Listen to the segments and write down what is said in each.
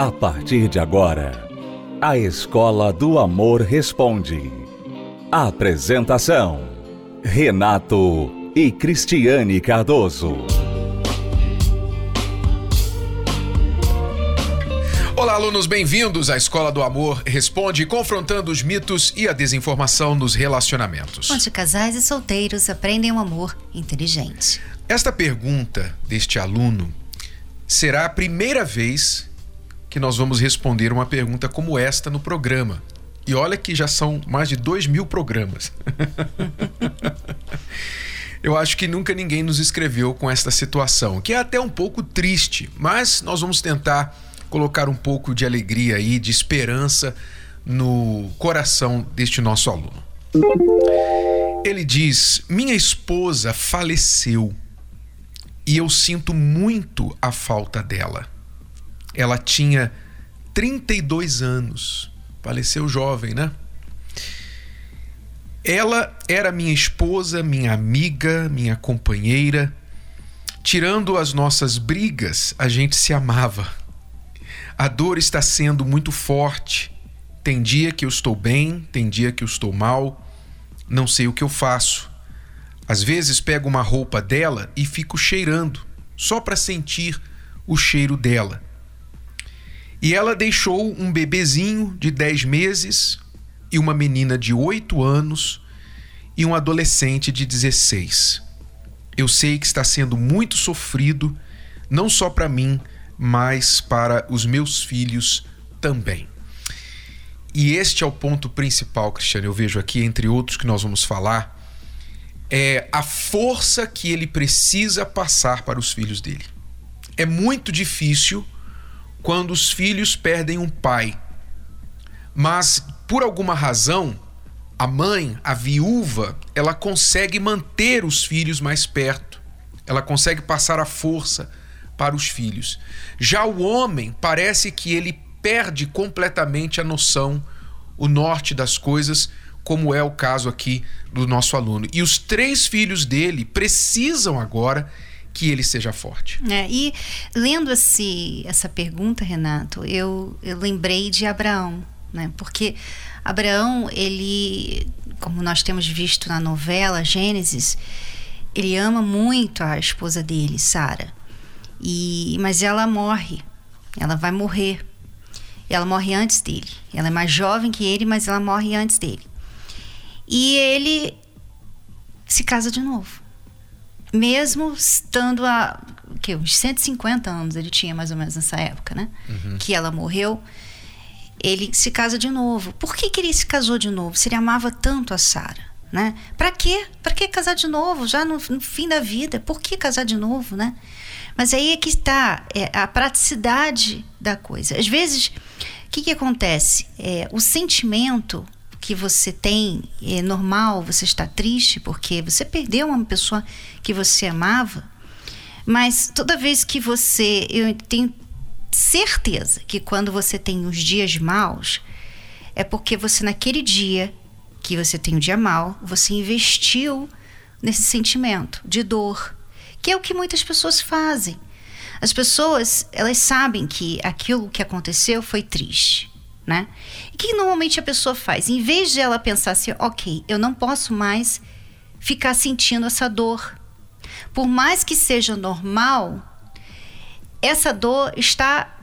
A partir de agora, a Escola do Amor Responde. Apresentação: Renato e Cristiane Cardoso. Olá, alunos, bem-vindos à Escola do Amor Responde, confrontando os mitos e a desinformação nos relacionamentos. Onde casais e solteiros aprendem um amor inteligente. Esta pergunta deste aluno será a primeira vez que nós vamos responder uma pergunta como esta no programa. E olha que já são mais de dois mil programas. Eu acho que nunca ninguém nos escreveu com esta situação, que é até um pouco triste, mas nós vamos tentar colocar um pouco de alegria aí, de esperança no coração deste nosso aluno. Ele diz: Minha esposa faleceu e eu sinto muito a falta dela. Ela tinha 32 anos, faleceu jovem, né? Ela era minha esposa, minha amiga, minha companheira. Tirando as nossas brigas, a gente se amava. A dor está sendo muito forte. Tem dia que eu estou bem, tem dia que eu estou mal. Não sei o que eu faço. Às vezes pego uma roupa dela e fico cheirando, só para sentir o cheiro dela. E ela deixou um bebezinho de 10 meses e uma menina de 8 anos e um adolescente de 16. Eu sei que está sendo muito sofrido, não só para mim, mas para os meus filhos também. E este é o ponto principal, Cristiano, eu vejo aqui, entre outros que nós vamos falar, é a força que ele precisa passar para os filhos dele. É muito difícil quando os filhos perdem um pai. Mas, por alguma razão, a mãe, a viúva, ela consegue manter os filhos mais perto. Ela consegue passar a força para os filhos. Já o homem parece que ele perde completamente a noção, o norte das coisas, como é o caso aqui do nosso aluno. E os três filhos dele precisam agora que ele seja forte. É, e lendo esse, essa pergunta, Renato, eu, eu lembrei de Abraão, né? Porque Abraão, ele, como nós temos visto na novela Gênesis, ele ama muito a esposa dele, Sara. E mas ela morre. Ela vai morrer. Ela morre antes dele. Ela é mais jovem que ele, mas ela morre antes dele. E ele se casa de novo mesmo estando a que uns 150 anos ele tinha mais ou menos nessa época, né? Uhum. Que ela morreu, ele se casa de novo. Por que, que ele se casou de novo? Se ele amava tanto a Sara, né? Para quê? Para que casar de novo? Já no, no, fim da vida, por que casar de novo, né? Mas aí é que está é, a praticidade da coisa. Às vezes, o que, que acontece? É, o sentimento que você tem, é normal você estar triste porque você perdeu uma pessoa que você amava, mas toda vez que você, eu tenho certeza que quando você tem os dias maus, é porque você naquele dia que você tem o dia mal, você investiu nesse sentimento de dor, que é o que muitas pessoas fazem. As pessoas, elas sabem que aquilo que aconteceu foi triste né? E o que normalmente a pessoa faz? Em vez de ela pensar assim, ok, eu não posso mais ficar sentindo essa dor. Por mais que seja normal, essa dor está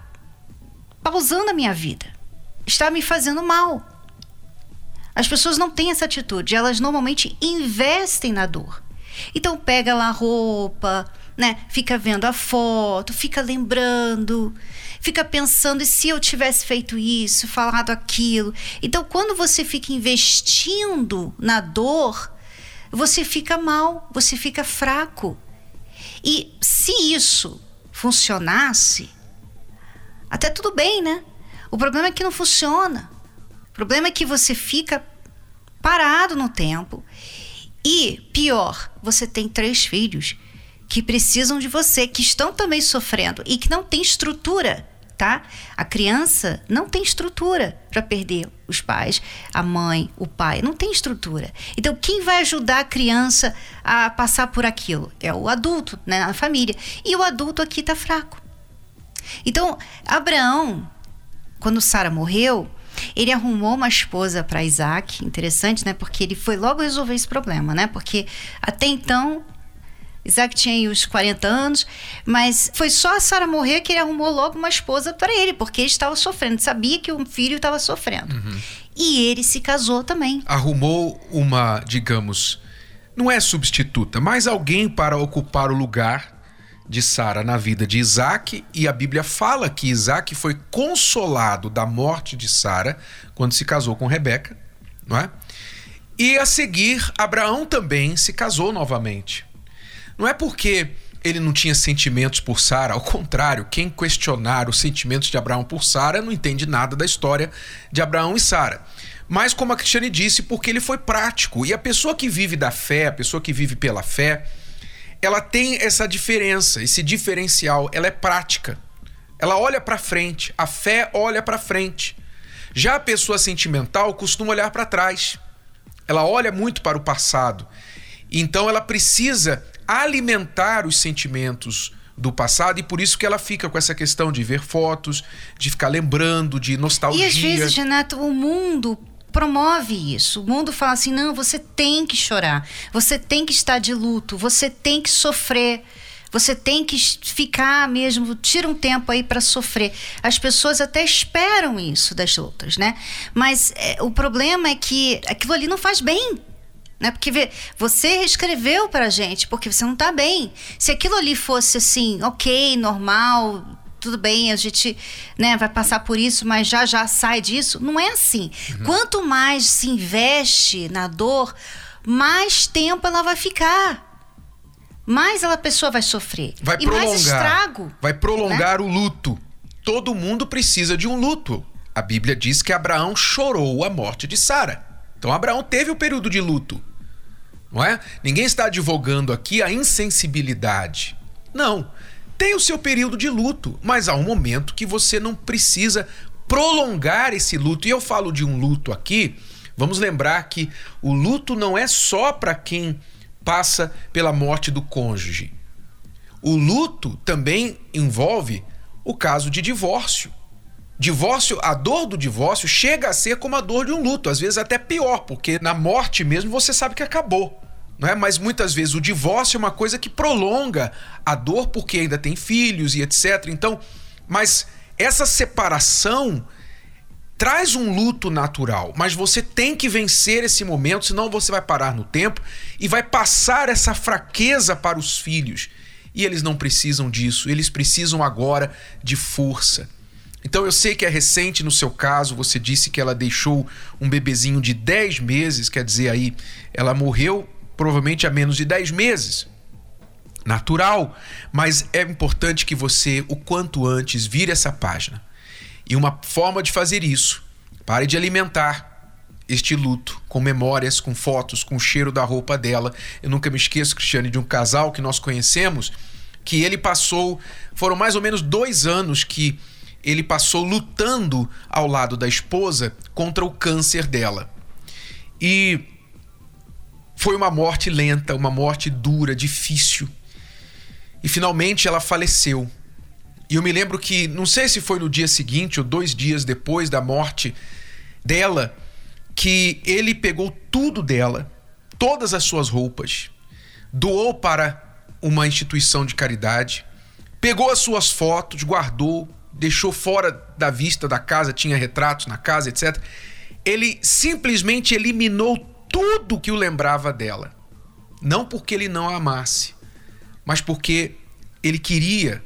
pausando a minha vida, está me fazendo mal. As pessoas não têm essa atitude, elas normalmente investem na dor. Então pega lá a roupa, né? Fica vendo a foto, fica lembrando, fica pensando e se eu tivesse feito isso, falado aquilo. Então, quando você fica investindo na dor, você fica mal, você fica fraco. E se isso funcionasse, até tudo bem, né? O problema é que não funciona. O problema é que você fica parado no tempo. E, pior, você tem três filhos que precisam de você, que estão também sofrendo e que não tem estrutura, tá? A criança não tem estrutura para perder os pais, a mãe, o pai, não tem estrutura. Então, quem vai ajudar a criança a passar por aquilo? É o adulto, né, na família. E o adulto aqui está fraco. Então, Abraão quando Sara morreu, ele arrumou uma esposa para Isaac, interessante, né? Porque ele foi logo resolver esse problema, né? Porque até então Isaac tinha os 40 anos, mas foi só a Sara morrer que ele arrumou logo uma esposa para ele, porque ele estava sofrendo, sabia que o filho estava sofrendo. Uhum. E ele se casou também. Arrumou uma, digamos, não é substituta, mas alguém para ocupar o lugar de Sara na vida de Isaac, e a Bíblia fala que Isaac foi consolado da morte de Sara quando se casou com Rebeca, não é? E a seguir, Abraão também se casou novamente. Não é porque ele não tinha sentimentos por Sara, ao contrário, quem questionar os sentimentos de Abraão por Sara não entende nada da história de Abraão e Sara. Mas, como a Cristiane disse, porque ele foi prático. E a pessoa que vive da fé, a pessoa que vive pela fé, ela tem essa diferença, esse diferencial, ela é prática. Ela olha para frente, a fé olha para frente. Já a pessoa sentimental costuma olhar para trás. Ela olha muito para o passado. Então ela precisa alimentar os sentimentos do passado e por isso que ela fica com essa questão de ver fotos, de ficar lembrando, de nostalgia. E às vezes, Renato, o mundo promove isso. O mundo fala assim: não, você tem que chorar, você tem que estar de luto, você tem que sofrer. Você tem que ficar mesmo, tira um tempo aí para sofrer. As pessoas até esperam isso das outras, né? Mas é, o problema é que aquilo ali não faz bem né? Porque vê, você escreveu pra gente porque você não tá bem. Se aquilo ali fosse assim, ok, normal, tudo bem, a gente né, vai passar por isso, mas já já sai disso. Não é assim. Uhum. Quanto mais se investe na dor, mais tempo ela vai ficar. Mais ela, a pessoa vai sofrer. Vai e prolongar. mais estrago. Vai prolongar né? o luto. Todo mundo precisa de um luto. A Bíblia diz que Abraão chorou a morte de Sara. Então Abraão teve o período de luto. Não é? Ninguém está advogando aqui a insensibilidade. Não. Tem o seu período de luto, mas há um momento que você não precisa prolongar esse luto. E eu falo de um luto aqui, vamos lembrar que o luto não é só para quem passa pela morte do cônjuge. O luto também envolve o caso de divórcio. Divórcio, a dor do divórcio chega a ser como a dor de um luto, às vezes até pior, porque na morte mesmo você sabe que acabou. Não é? Mas muitas vezes o divórcio é uma coisa que prolonga a dor porque ainda tem filhos e etc. Então, mas essa separação traz um luto natural, mas você tem que vencer esse momento, senão você vai parar no tempo e vai passar essa fraqueza para os filhos. E eles não precisam disso, eles precisam agora de força. Então eu sei que é recente no seu caso, você disse que ela deixou um bebezinho de 10 meses, quer dizer aí, ela morreu provavelmente há menos de 10 meses. Natural, mas é importante que você, o quanto antes, vire essa página. E uma forma de fazer isso, pare de alimentar este luto com memórias, com fotos, com o cheiro da roupa dela. Eu nunca me esqueço, Cristiane, de um casal que nós conhecemos, que ele passou, foram mais ou menos dois anos que ele passou lutando ao lado da esposa contra o câncer dela. E foi uma morte lenta, uma morte dura, difícil. E finalmente ela faleceu. E eu me lembro que, não sei se foi no dia seguinte ou dois dias depois da morte dela, que ele pegou tudo dela, todas as suas roupas, doou para uma instituição de caridade, pegou as suas fotos, guardou, deixou fora da vista da casa, tinha retratos na casa, etc. Ele simplesmente eliminou tudo que o lembrava dela. Não porque ele não a amasse, mas porque ele queria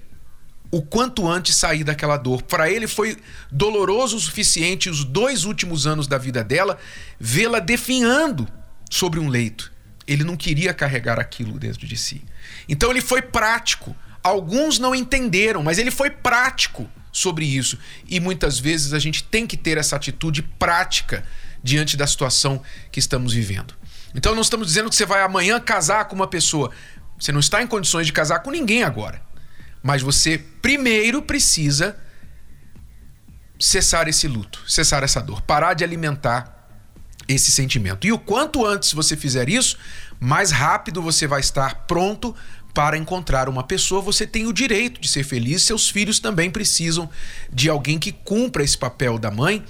o quanto antes sair daquela dor. Para ele foi doloroso o suficiente os dois últimos anos da vida dela vê-la definhando sobre um leito. Ele não queria carregar aquilo dentro de si. Então ele foi prático. Alguns não entenderam, mas ele foi prático sobre isso. E muitas vezes a gente tem que ter essa atitude prática diante da situação que estamos vivendo. Então não estamos dizendo que você vai amanhã casar com uma pessoa. Você não está em condições de casar com ninguém agora. Mas você primeiro precisa cessar esse luto, cessar essa dor, parar de alimentar esse sentimento. E o quanto antes você fizer isso, mais rápido você vai estar pronto para encontrar uma pessoa, você tem o direito de ser feliz. Seus filhos também precisam de alguém que cumpra esse papel da mãe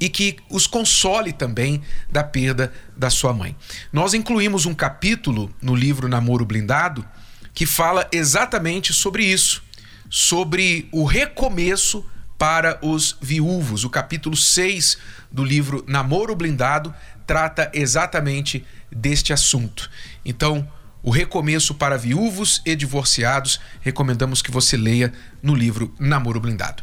e que os console também da perda da sua mãe. Nós incluímos um capítulo no livro Namoro Blindado que fala exatamente sobre isso, sobre o recomeço para os viúvos. O capítulo 6 do livro Namoro Blindado trata exatamente deste assunto. Então, o recomeço para viúvos e divorciados, recomendamos que você leia no livro Namoro Blindado.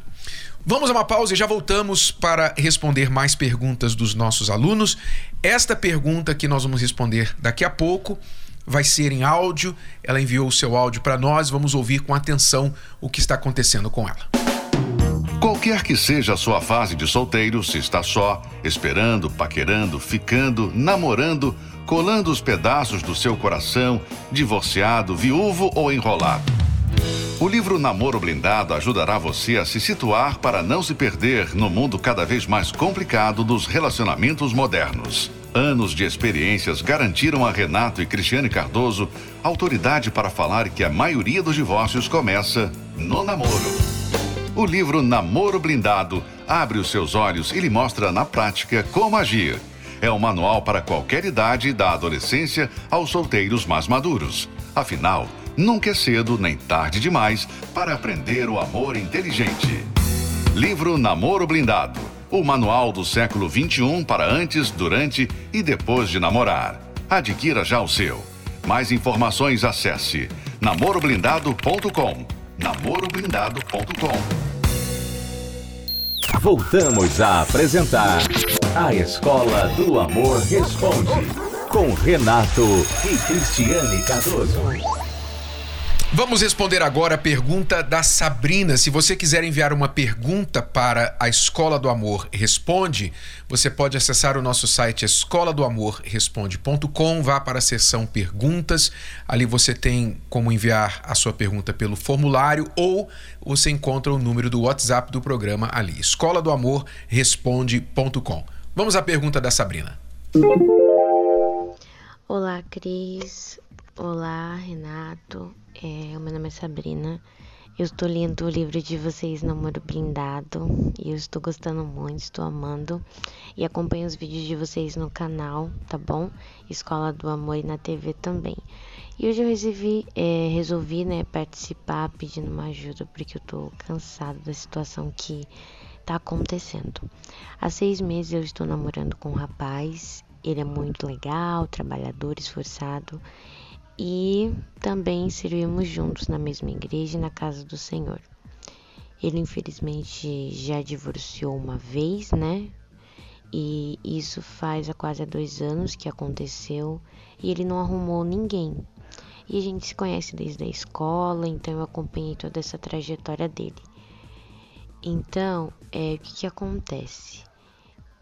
Vamos a uma pausa e já voltamos para responder mais perguntas dos nossos alunos. Esta pergunta que nós vamos responder daqui a pouco vai ser em áudio. Ela enviou o seu áudio para nós. Vamos ouvir com atenção o que está acontecendo com ela. Qualquer que seja a sua fase de solteiro, se está só, esperando, paquerando, ficando, namorando, colando os pedaços do seu coração, divorciado, viúvo ou enrolado. O livro Namoro Blindado ajudará você a se situar para não se perder no mundo cada vez mais complicado dos relacionamentos modernos. Anos de experiências garantiram a Renato e Cristiane Cardoso autoridade para falar que a maioria dos divórcios começa no namoro. O livro Namoro Blindado abre os seus olhos e lhe mostra na prática como agir. É um manual para qualquer idade, da adolescência aos solteiros mais maduros. Afinal, Nunca é cedo nem tarde demais para aprender o amor inteligente. Livro Namoro Blindado. O manual do século 21 para antes, durante e depois de namorar. Adquira já o seu. Mais informações acesse namoroblindado.com. namoroblindado.com. Voltamos a apresentar A Escola do Amor Responde com Renato e Cristiane Cardoso. Vamos responder agora a pergunta da Sabrina. Se você quiser enviar uma pergunta para a Escola do Amor Responde, você pode acessar o nosso site escola do amor responde.com, vá para a seção perguntas. Ali você tem como enviar a sua pergunta pelo formulário ou você encontra o número do WhatsApp do programa ali. Escola do Amor responde.com. Vamos à pergunta da Sabrina. Olá, Cris. Olá, Renato. É, o meu nome é Sabrina. Eu estou lendo o livro de vocês, Namoro Blindado, e eu estou gostando muito, estou amando. E acompanho os vídeos de vocês no canal, tá bom? Escola do Amor e na TV também. E hoje eu resolvi, é, resolvi né, participar pedindo uma ajuda, porque eu estou cansado da situação que tá acontecendo. Há seis meses eu estou namorando com um rapaz, ele é muito legal, trabalhador, esforçado e também servimos juntos na mesma igreja e na casa do Senhor. Ele infelizmente já divorciou uma vez, né? E isso faz há quase dois anos que aconteceu e ele não arrumou ninguém. E a gente se conhece desde a escola, então eu acompanhei toda essa trajetória dele. Então, é, o que, que acontece?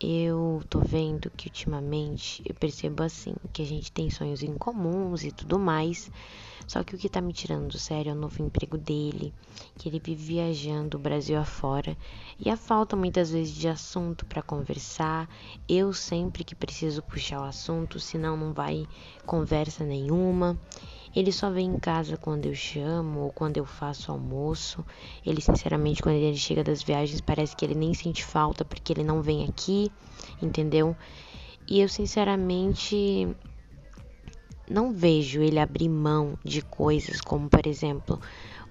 eu tô vendo que ultimamente eu percebo assim que a gente tem sonhos em comuns e tudo mais. Só que o que tá me tirando do sério é o novo emprego dele, que ele vive viajando o Brasil afora e a falta muitas vezes de assunto para conversar. Eu sempre que preciso puxar o assunto, senão não vai conversa nenhuma. Ele só vem em casa quando eu chamo ou quando eu faço almoço. Ele, sinceramente, quando ele chega das viagens, parece que ele nem sente falta porque ele não vem aqui, entendeu? E eu, sinceramente, não vejo ele abrir mão de coisas como, por exemplo,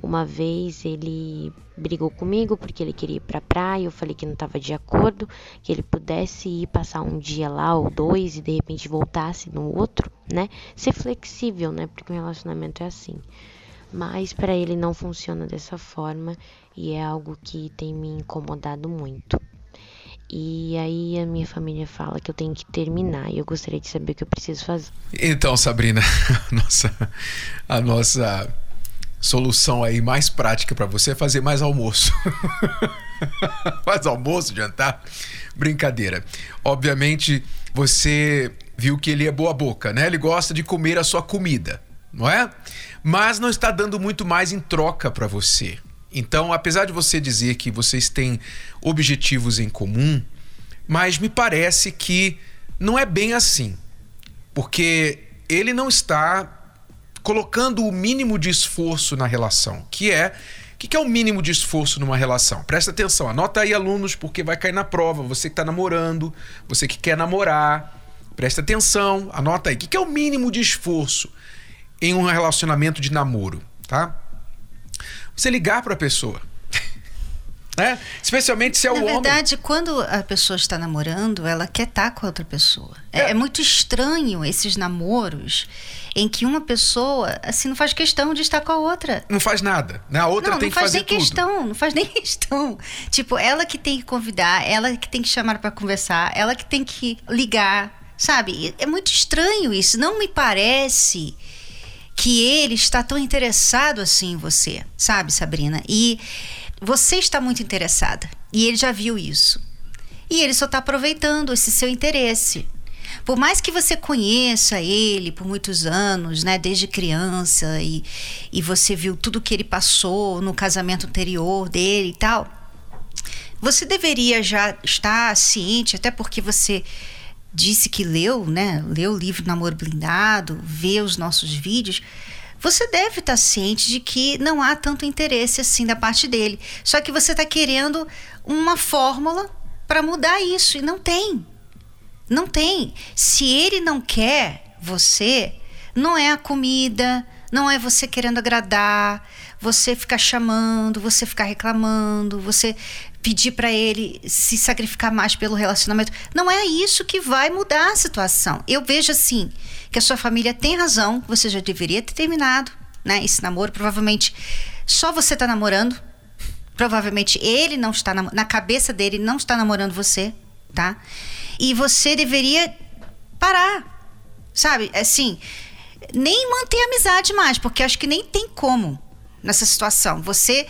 uma vez ele brigou comigo porque ele queria ir pra praia, eu falei que não estava de acordo, que ele pudesse ir passar um dia lá ou dois e de repente voltasse no outro, né? Ser flexível, né? Porque o relacionamento é assim. Mas para ele não funciona dessa forma e é algo que tem me incomodado muito. E aí a minha família fala que eu tenho que terminar e eu gostaria de saber o que eu preciso fazer. Então, Sabrina, a nossa, a nossa solução aí mais prática para você é fazer mais almoço. Faz almoço, jantar, brincadeira. Obviamente, você viu que ele é boa boca, né? Ele gosta de comer a sua comida, não é? Mas não está dando muito mais em troca para você. Então, apesar de você dizer que vocês têm objetivos em comum, mas me parece que não é bem assim. Porque ele não está colocando o mínimo de esforço na relação, que é o que é o mínimo de esforço numa relação? Presta atenção, anota aí, alunos, porque vai cair na prova. Você que está namorando, você que quer namorar, presta atenção, anota aí. O que é o mínimo de esforço em um relacionamento de namoro, tá? Você ligar para a pessoa. Né? Especialmente se é Na o homem. Na verdade, quando a pessoa está namorando, ela quer estar com a outra pessoa. É, é. é, muito estranho esses namoros em que uma pessoa assim não faz questão de estar com a outra. Não faz nada, né? A outra não, tem não que fazer tudo. Não faz nem questão, não faz nem questão. Tipo, ela que tem que convidar, ela que tem que chamar para conversar, ela que tem que ligar, sabe? É muito estranho isso. Não me parece que ele está tão interessado assim em você, sabe, Sabrina? E você está muito interessada e ele já viu isso. E ele só está aproveitando esse seu interesse. Por mais que você conheça ele por muitos anos, né, desde criança, e, e você viu tudo que ele passou no casamento anterior dele e tal, você deveria já estar ciente, até porque você disse que leu, né, leu o livro Namoro Blindado, vê os nossos vídeos você deve estar ciente de que não há tanto interesse assim da parte dele. Só que você está querendo uma fórmula para mudar isso e não tem. Não tem. Se ele não quer você, não é a comida, não é você querendo agradar, você ficar chamando, você ficar reclamando, você pedir para ele se sacrificar mais pelo relacionamento. Não é isso que vai mudar a situação. Eu vejo assim que a sua família tem razão, você já deveria ter terminado, né? Esse namoro, provavelmente só você está namorando. Provavelmente ele não está na cabeça dele não está namorando você, tá? E você deveria parar. Sabe? Assim, nem manter amizade mais, porque acho que nem tem como nessa situação. Você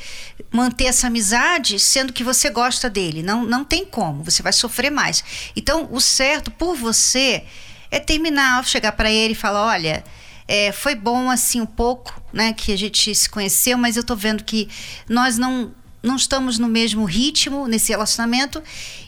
manter essa amizade sendo que você gosta dele. Não, não tem como. Você vai sofrer mais. Então, o certo por você é terminar, chegar para ele e falar: olha. É, foi bom assim um pouco, né, que a gente se conheceu, mas eu tô vendo que nós não não estamos no mesmo ritmo nesse relacionamento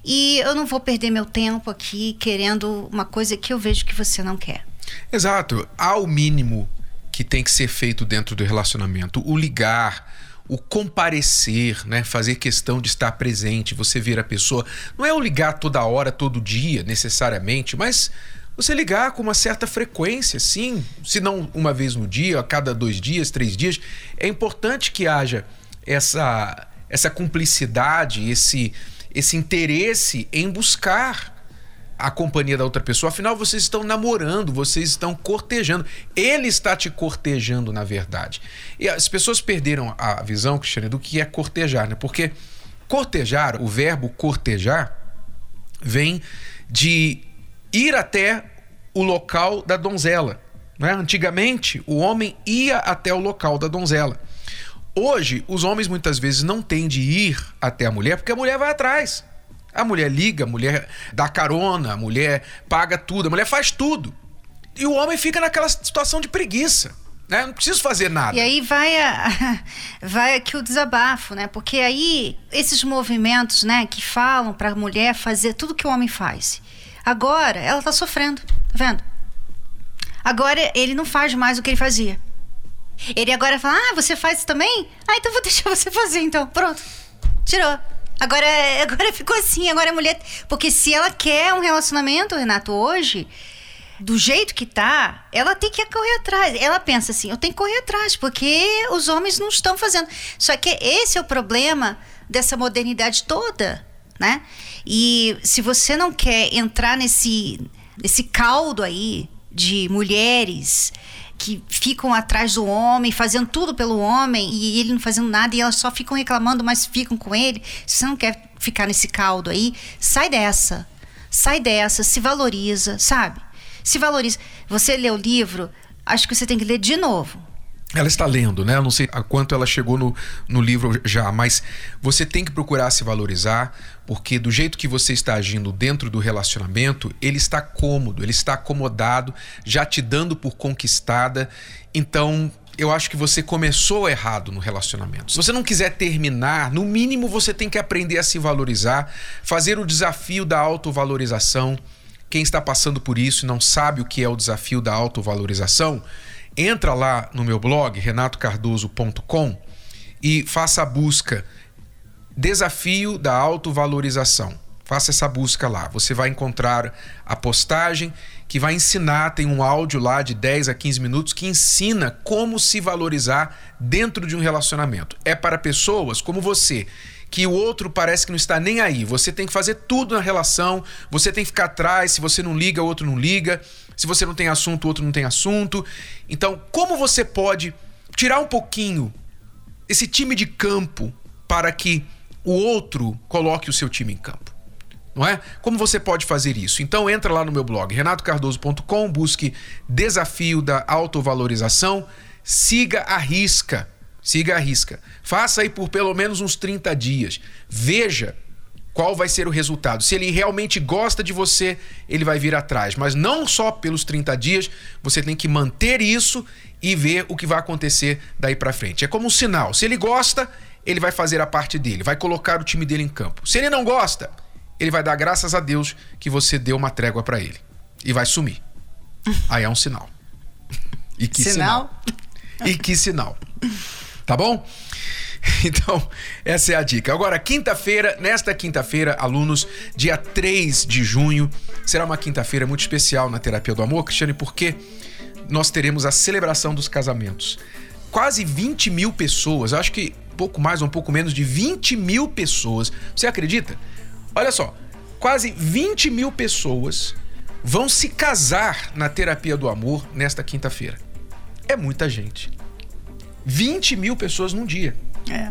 e eu não vou perder meu tempo aqui querendo uma coisa que eu vejo que você não quer. Exato. Há o mínimo que tem que ser feito dentro do relacionamento, o ligar, o comparecer, né? fazer questão de estar presente, você ver a pessoa. Não é o ligar toda hora, todo dia, necessariamente, mas você ligar com uma certa frequência, sim, se não uma vez no dia, a cada dois dias, três dias. É importante que haja essa, essa cumplicidade, esse, esse interesse em buscar a companhia da outra pessoa. Afinal, vocês estão namorando, vocês estão cortejando. Ele está te cortejando, na verdade. E as pessoas perderam a visão, Cristiane, do que é cortejar, né? Porque cortejar, o verbo cortejar, vem de ir até o local da donzela. Né? Antigamente, o homem ia até o local da donzela. Hoje, os homens muitas vezes não têm de ir até a mulher porque a mulher vai atrás. A mulher liga, a mulher dá carona, a mulher paga tudo, a mulher faz tudo. E o homem fica naquela situação de preguiça. Né? Não preciso fazer nada. E aí vai, a, vai aqui o desabafo, né? Porque aí esses movimentos, né, que falam para a mulher fazer tudo que o homem faz. Agora ela tá sofrendo, tá vendo? Agora ele não faz mais o que ele fazia. Ele agora fala: Ah, você faz isso também? Ah, então vou deixar você fazer então. Pronto. Tirou. Agora, agora ficou assim, agora a mulher. Porque se ela quer um relacionamento, Renato, hoje, do jeito que tá, ela tem que correr atrás. Ela pensa assim: eu tenho que correr atrás, porque os homens não estão fazendo. Só que esse é o problema dessa modernidade toda, né? E se você não quer entrar nesse, nesse caldo aí de mulheres que ficam atrás do homem, fazendo tudo pelo homem e ele não fazendo nada e elas só ficam reclamando, mas ficam com ele. Se você não quer ficar nesse caldo aí, sai dessa. Sai dessa, se valoriza, sabe? Se valoriza. Você lê o livro, acho que você tem que ler de novo ela está lendo, né? Eu não sei a quanto ela chegou no, no livro já, mas você tem que procurar se valorizar, porque do jeito que você está agindo dentro do relacionamento, ele está cômodo, ele está acomodado, já te dando por conquistada. Então, eu acho que você começou errado no relacionamento. Se você não quiser terminar, no mínimo você tem que aprender a se valorizar, fazer o desafio da autovalorização. Quem está passando por isso e não sabe o que é o desafio da autovalorização, entra lá no meu blog renatocardoso.com e faça a busca Desafio da Autovalorização. Faça essa busca lá. Você vai encontrar a postagem que vai ensinar, tem um áudio lá de 10 a 15 minutos que ensina como se valorizar dentro de um relacionamento. É para pessoas como você, que o outro parece que não está nem aí. Você tem que fazer tudo na relação, você tem que ficar atrás, se você não liga, o outro não liga. Se você não tem assunto, o outro não tem assunto. Então, como você pode tirar um pouquinho esse time de campo para que o outro coloque o seu time em campo? não é? Como você pode fazer isso? Então entra lá no meu blog renatocardoso.com, busque Desafio da Autovalorização, siga a risca, siga a risca. Faça aí por pelo menos uns 30 dias. Veja qual vai ser o resultado. Se ele realmente gosta de você, ele vai vir atrás. Mas não só pelos 30 dias, você tem que manter isso e ver o que vai acontecer daí para frente. É como um sinal. Se ele gosta, ele vai fazer a parte dele, vai colocar o time dele em campo. Se ele não gosta, ele vai dar graças a Deus que você deu uma trégua para ele e vai sumir. Aí é um sinal. E que sinal? sinal? E que sinal. Tá bom? Então, essa é a dica. Agora, quinta-feira, nesta quinta-feira, alunos, dia 3 de junho, será uma quinta-feira muito especial na Terapia do Amor, Cristiane, porque nós teremos a celebração dos casamentos. Quase 20 mil pessoas, acho que pouco mais ou um pouco menos de 20 mil pessoas. Você acredita? Olha só, quase 20 mil pessoas vão se casar na terapia do amor nesta quinta-feira. É muita gente. 20 mil pessoas num dia. É.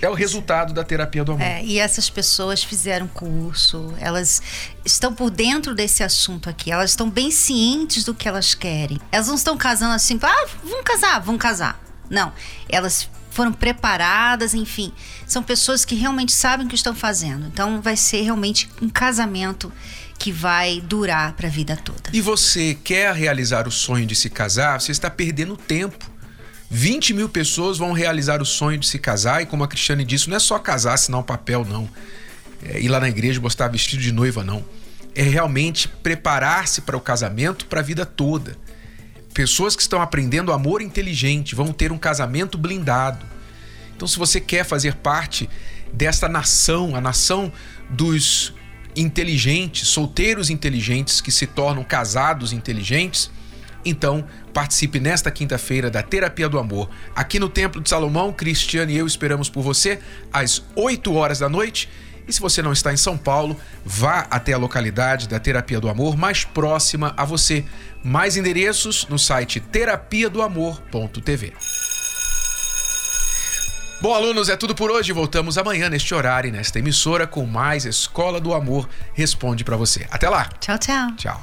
É o resultado da terapia do amor. É, e essas pessoas fizeram curso, elas estão por dentro desse assunto aqui, elas estão bem cientes do que elas querem. Elas não estão casando assim, ah, vamos casar, vamos casar. Não, elas foram preparadas, enfim. São pessoas que realmente sabem o que estão fazendo. Então vai ser realmente um casamento que vai durar para a vida toda. E você quer realizar o sonho de se casar? Você está perdendo tempo. 20 mil pessoas vão realizar o sonho de se casar, e como a Cristiane disse, não é só casar, assinar um papel, não. É ir lá na igreja mostrar vestido de noiva, não. É realmente preparar-se para o casamento para a vida toda. Pessoas que estão aprendendo amor inteligente vão ter um casamento blindado. Então, se você quer fazer parte desta nação, a nação dos inteligentes, solteiros inteligentes que se tornam casados inteligentes, então participe nesta quinta-feira da Terapia do Amor, aqui no Templo de Salomão. Cristiane e eu esperamos por você às 8 horas da noite e se você não está em São Paulo, vá até a localidade da Terapia do Amor mais próxima a você. Mais endereços no site terapia do amor.tv. Bom, alunos, é tudo por hoje. Voltamos amanhã neste horário, nesta emissora, com mais Escola do Amor Responde para você. Até lá. Tchau, tchau. Tchau.